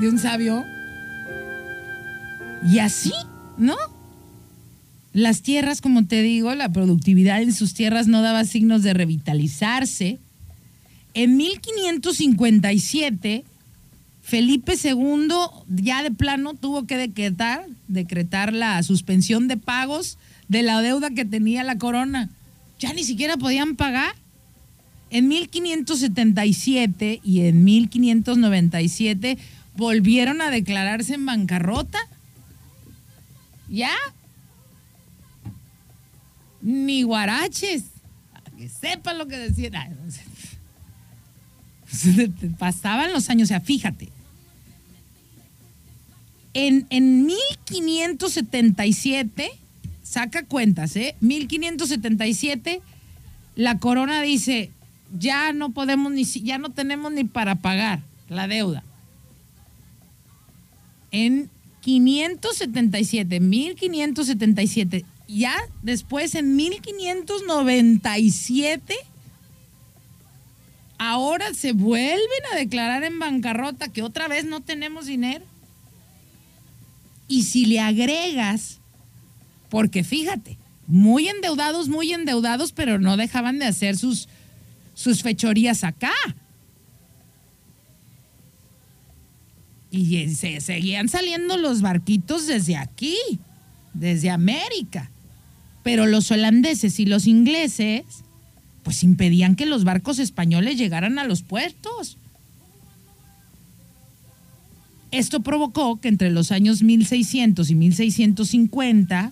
de un sabio. Y así, ¿no? Las tierras, como te digo, la productividad en sus tierras no daba signos de revitalizarse. En 1557, Felipe II ya de plano tuvo que decretar, decretar la suspensión de pagos de la deuda que tenía la corona. Ya ni siquiera podían pagar. En 1577 y en 1597 volvieron a declararse en bancarrota. ¿Ya? Ni guaraches. Que sepan lo que decían. Pasaban los años, o sea, fíjate. En, en 1577, saca cuentas, ¿eh? 1577, la corona dice, ya no podemos ni, ya no tenemos ni para pagar la deuda. En 577, 1577, ya después en 1597, ahora se vuelven a declarar en bancarrota que otra vez no tenemos dinero. Y si le agregas, porque fíjate, muy endeudados, muy endeudados, pero no dejaban de hacer sus, sus fechorías acá. Y se seguían saliendo los barquitos desde aquí, desde América. Pero los holandeses y los ingleses, pues impedían que los barcos españoles llegaran a los puertos. Esto provocó que entre los años 1600 y 1650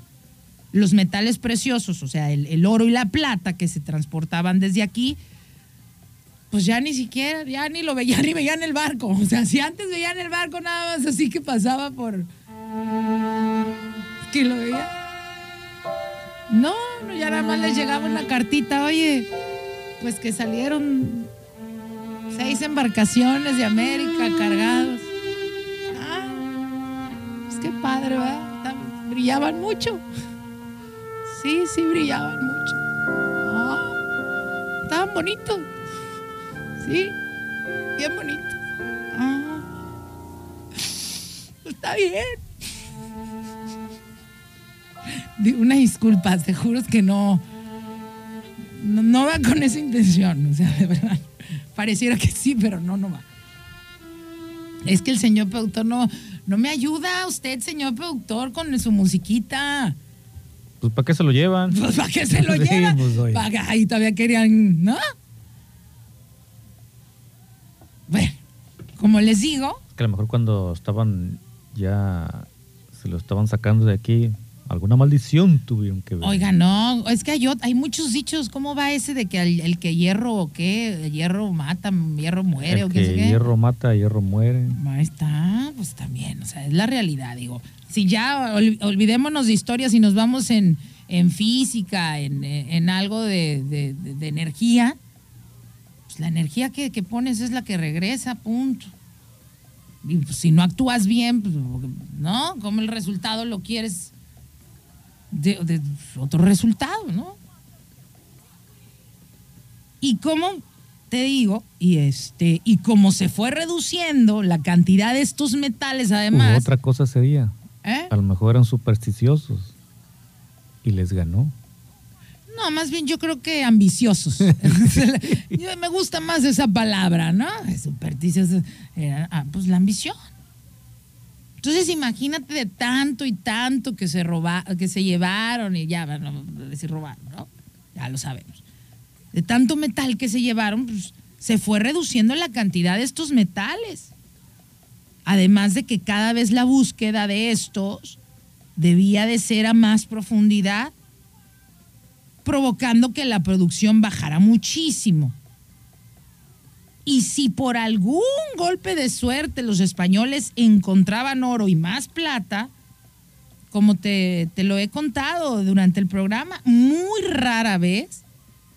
los metales preciosos, o sea, el, oro y la plata que se transportaban desde aquí, pues ya ni siquiera, ya ni lo veían, ni veían el barco. O sea, si antes veían el barco nada más así que pasaba por... que lo veía. No, no, ya nada más les llegaba una cartita, oye, pues que salieron seis embarcaciones de América cargados. Qué padre, ¿verdad? Brillaban mucho. Sí, sí, brillaban mucho. Ah, estaban bonitos. Sí, bien bonitos. Ah, está bien. Una disculpa, te juro que no, no, va con esa intención, o sea, de verdad. Pareciera que sí, pero no, no va. Es que el señor productor no, no me ayuda, usted, señor productor, con su musiquita. Pues ¿para qué se lo llevan? Pues para qué se lo Sí, lleva. pues, oye. Pa' que ahí todavía querían, ¿no? Bueno, como les digo, Que a lo mejor cuando estaban ya se lo estaban sacando de aquí, alguna maldición tuvieron que ver. Oiga, no, es que hay, hay muchos dichos. ¿Cómo va ese de que el, el que hierro o qué? Hierro mata, hierro muere El o que qué sé qué? hierro mata, hierro muere. Ahí está, pues también, o sea, es la realidad, digo. Si ya ol- olvidémonos de historias y nos vamos en, en física, en, en algo de, de- de- de energía, pues la energía que, que pones es la que regresa, punto. Y pues, si no actúas bien, pues, ¿no? Como el resultado lo quieres de, de otro resultado, ¿no? Y como te digo, y este, y como se fue reduciendo la cantidad de estos metales, además, otra cosa ese día. ¿eh? A lo mejor eran supersticiosos y les ganó. No, más bien yo creo que ambiciosos. Yo- me gusta más esa palabra, ¿no? Supersticiosos. Era, ah, pues la ambición. Entonces imagínate de tanto y tanto que se roba, que se llevaron y ya, no voy a decir robaron, ¿no? Ya lo sabemos. De tanto metal que se llevaron, pues se fue reduciendo la cantidad de estos metales. Además de que cada vez la búsqueda de estos debía de ser a más profundidad provocando que la producción bajara muchísimo. Y si por algún golpe de suerte los españoles encontraban oro y más plata, como te, te lo he contado durante el programa, muy rara vez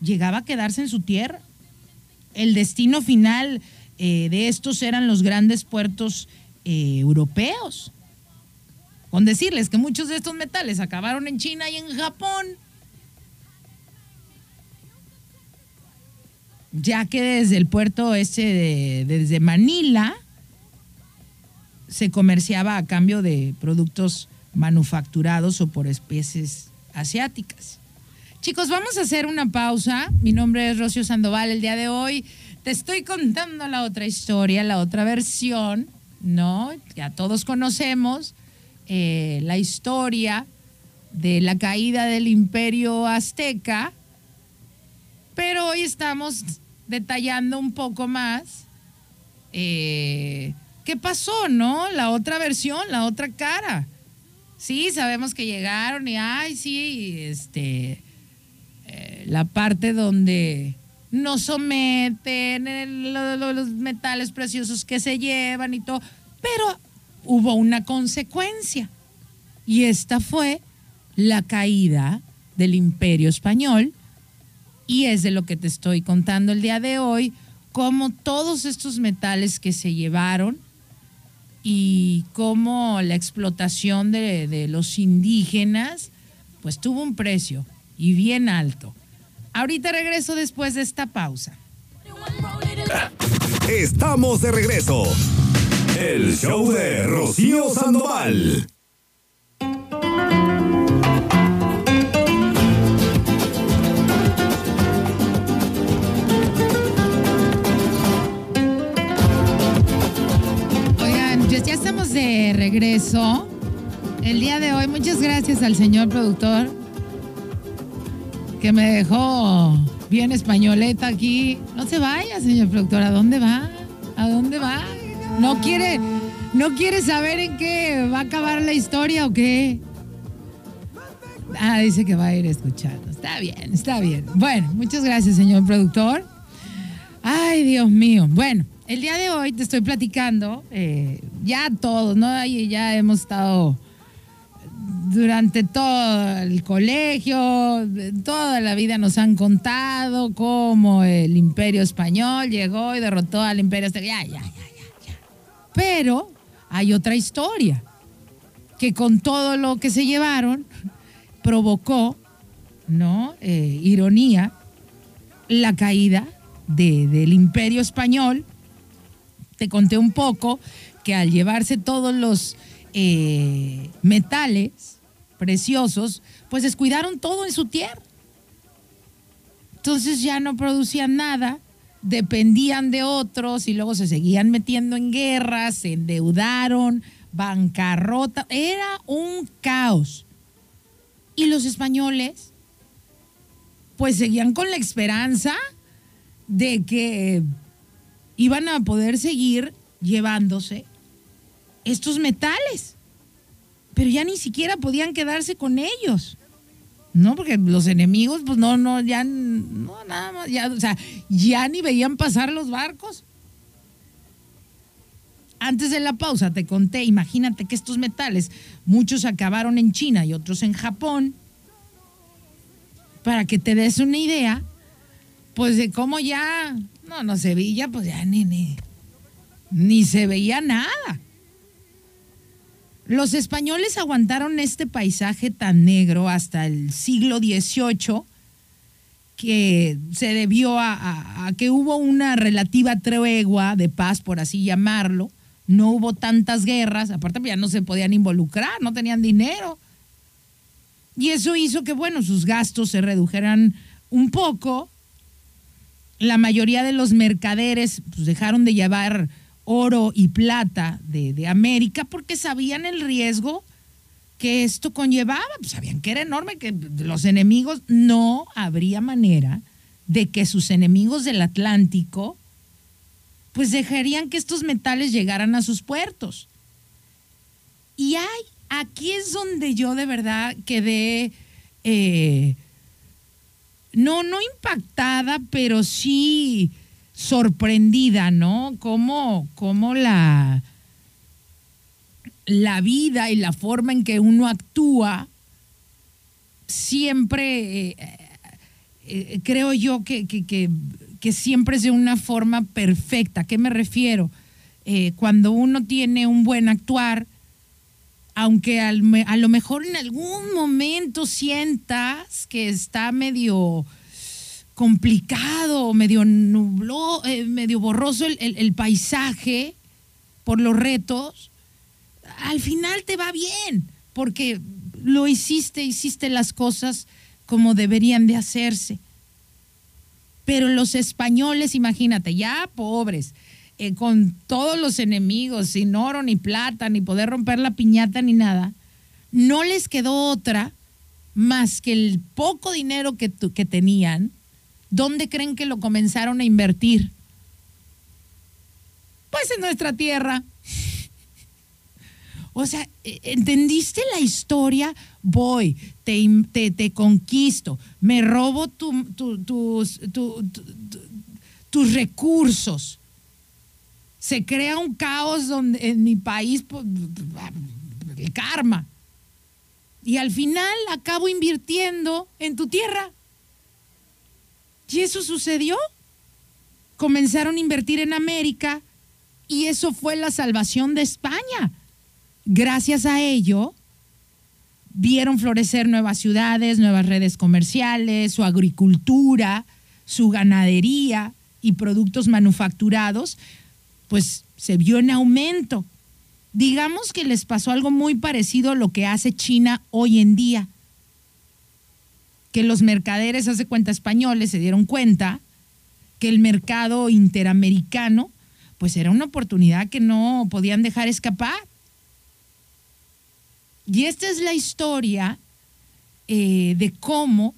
llegaba a quedarse en su tierra. El destino final eh, de estos eran los grandes puertos eh, europeos. Con decirles que muchos de estos metales acabaron en China y en Japón. Ya que desde el puerto ese de, desde Manila se comerciaba a cambio de productos manufacturados o por especies asiáticas. Chicos, vamos a hacer una pausa. Mi nombre es Rocío Sandoval. El día de hoy te estoy contando la otra historia, la otra versión, ¿no? Ya todos conocemos eh, la historia de la caída del imperio azteca, pero hoy estamos detallando un poco más eh, qué pasó, ¿no? La otra versión, la otra cara. Sí, sabemos que llegaron y, ay, sí, este, eh, la parte donde nos someten, lo- los metales preciosos que se llevan y todo, pero hubo una consecuencia. Y esta fue la caída del imperio español y es de lo que te estoy contando el día de hoy, cómo todos estos metales que se llevaron y cómo la explotación de, de los indígenas, pues tuvo un precio y bien alto. Ahorita regreso después de esta pausa. Estamos de regreso. El show de Rocío Sandoval. Oigan, ya estamos de regreso. El día de hoy, muchas gracias al señor productor que me dejó bien españoleta aquí. No se vaya, señor productor. ¿A dónde va? ¿A dónde va? No quiere, ¿No quieres saber en qué va a acabar la historia o qué? Ah, dice que va a ir escuchando. Está bien, está bien. Bueno, muchas gracias, señor productor. Ay, Dios mío. Bueno, el día de hoy te estoy platicando, eh, ya todos, ¿no? Ya hemos estado durante todo el colegio, toda la vida nos han contado cómo el imperio español llegó y derrotó al imperio Ya, ya, ya, ya, ya. Pero hay otra historia que con todo lo que se llevaron provocó, ¿no? Eh, ironía, la caída del imperio español. Te conté un poco que al llevarse todos los eh, metales preciosos, pues descuidaron todo en su tierra. Entonces ya no producían nada, dependían de otros y luego se seguían metiendo en guerras, se endeudaron, bancarrota, era un caos. Y los españoles, pues seguían con la esperanza de que iban a poder seguir llevándose estos metales. Pero ya ni siquiera podían quedarse con ellos. No, porque los enemigos, pues no, no, ya, no, nada más, ya, o sea, ya ni veían pasar los barcos. Antes de la pausa te conté, imagínate que estos metales, muchos acabaron en China y otros en Japón. Para que te des una idea, pues de cómo ya, no, no se veía, pues ya ni, ni, ni se veía nada. Los españoles aguantaron este paisaje tan negro hasta el siglo XVIII que se debió a, que hubo una relativa tregua de paz, por así llamarlo. No hubo tantas guerras, aparte ya no se podían involucrar, no tenían dinero. Y eso hizo que, bueno, sus gastos se redujeran un poco. La mayoría de los mercaderes pues, dejaron de llevar oro y plata de, América porque sabían el riesgo que esto conllevaba, pues sabían que era enorme, que los enemigos no habría manera de que sus enemigos del Atlántico pues dejarían que estos metales llegaran a sus puertos. Y hay, aquí es donde yo de verdad quedé, eh, no, no impactada, pero sí sorprendida, ¿no? Cómo, cómo la, la vida y la forma en que uno actúa siempre, eh, eh, creo yo que, que, siempre es de una forma perfecta. ¿A qué me refiero? Eh, cuando uno tiene un buen actuar, aunque a lo mejor en algún momento sientas que está medio complicado, medio nubló, eh, medio borroso el, paisaje por los retos, al final te va bien, porque lo hiciste, hiciste las cosas como deberían de hacerse. Pero los españoles, imagínate, ya pobres, eh, con todos los enemigos, sin oro ni plata, ni poder romper la piñata ni nada, no les quedó otra más que el poco dinero que, que tenían ¿Dónde creen que lo comenzaron a invertir? Pues en nuestra tierra. O sea, e, ¿entendiste la historia? Voy, te, te, conquisto, me robo tus, tus recursos. Se crea un caos donde, en mi país, el karma. Y al final acabo invirtiendo en tu tierra. Y eso sucedió. Comenzaron a invertir en América y eso fue la salvación de España. Gracias a ello, vieron florecer nuevas ciudades, nuevas redes comerciales, su agricultura, su ganadería y productos manufacturados, pues se vio en aumento. Digamos que les pasó algo muy parecido a lo que hace China hoy en día que los mercaderes, hace cuenta españoles, se dieron cuenta que el mercado interamericano, pues era una oportunidad que no podían dejar escapar. Y esta es la historia eh, de cómo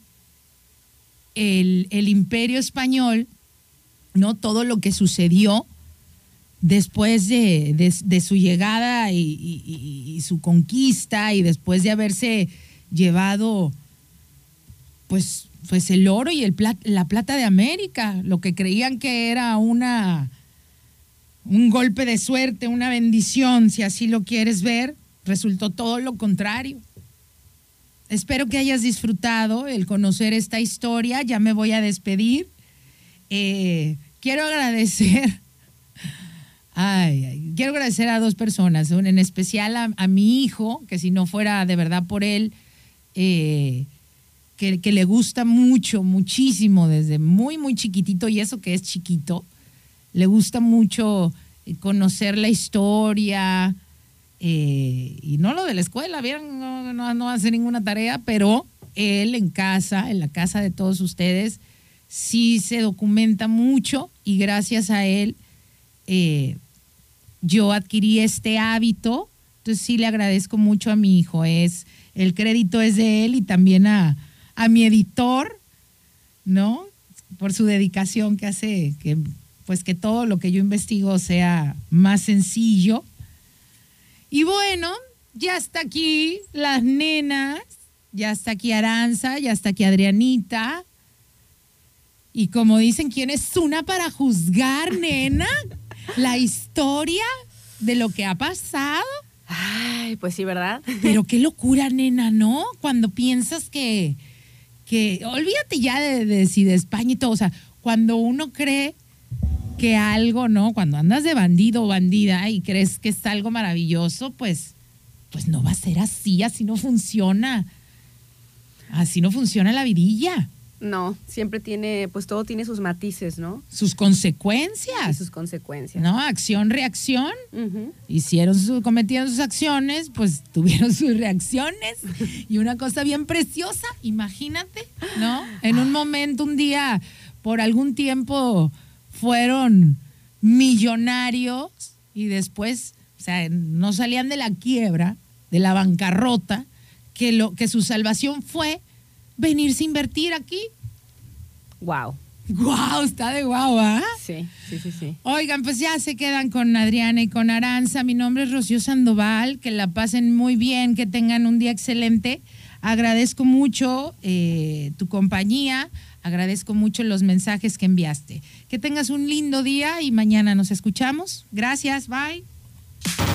el, el, imperio español, ¿no? Todo lo que sucedió después de, de- su llegada y, su conquista y después de haberse llevado pues, pues el oro y el la plata de América, lo que creían que era una un golpe de suerte, una bendición, si así lo quieres ver, resultó todo lo contrario. Espero que hayas disfrutado el conocer esta historia. Ya me voy a despedir. Eh, quiero agradecer, ay, ay, quiero agradecer a dos personas, en especial a, mi hijo, que si no fuera de verdad por él, eh, que, le gusta mucho, muchísimo, desde muy, muy chiquitito, y eso que es chiquito, le gusta mucho eh, conocer la historia, eh, y no lo de la escuela, ¿vieron? No, no, no hace ninguna tarea, pero él en casa, en la casa de todos ustedes, sí se documenta mucho y gracias a él eh, yo adquirí este hábito. Entonces sí le agradezco mucho a mi hijo. Es, el crédito es de él y también a, a mi editor, ¿no? Por su dedicación que hace que pues que todo lo que yo investigo sea más sencillo. Y bueno, ya está aquí las nenas, ya está aquí Aranza, ya está aquí Adrianita. Y como dicen, ¿quién es una para juzgar, nena? La historia de lo que ha pasado. Ay, pues sí, ¿verdad? Pero qué locura, nena, ¿no? Cuando piensas que, que olvídate ya de, de si de España y todo, o sea, cuando uno cree que algo, ¿no? Cuando andas de bandido o bandida y crees que es algo maravilloso, pues, pues no va a ser así, así no funciona. Así no funciona la vidilla. No, siempre tiene, pues todo tiene sus matices, ¿no? Sus Y consecuencias, sus consecuencias. ¿no? Acción, reacción. Hicieron su, cometieron sus acciones, pues tuvieron sus reacciones y una cosa bien preciosa, imagínate, ¿no? En un momento, un día, por algún tiempo fueron millonarios y después, o sea, no salían de la quiebra, de la bancarrota, que lo que su salvación fue venirse a invertir aquí. Wow. ¡Guau! Está de guau, ¿ah? Sí, sí, sí, sí. Oigan, pues ya se quedan con Adriana y con Aranza. Mi nombre es Rocío Sandoval. Que la pasen muy bien, que tengan un día excelente. Agradezco mucho eh, tu compañía, agradezco mucho los mensajes que enviaste. Que tengas un lindo día y mañana nos escuchamos. Gracias, bye.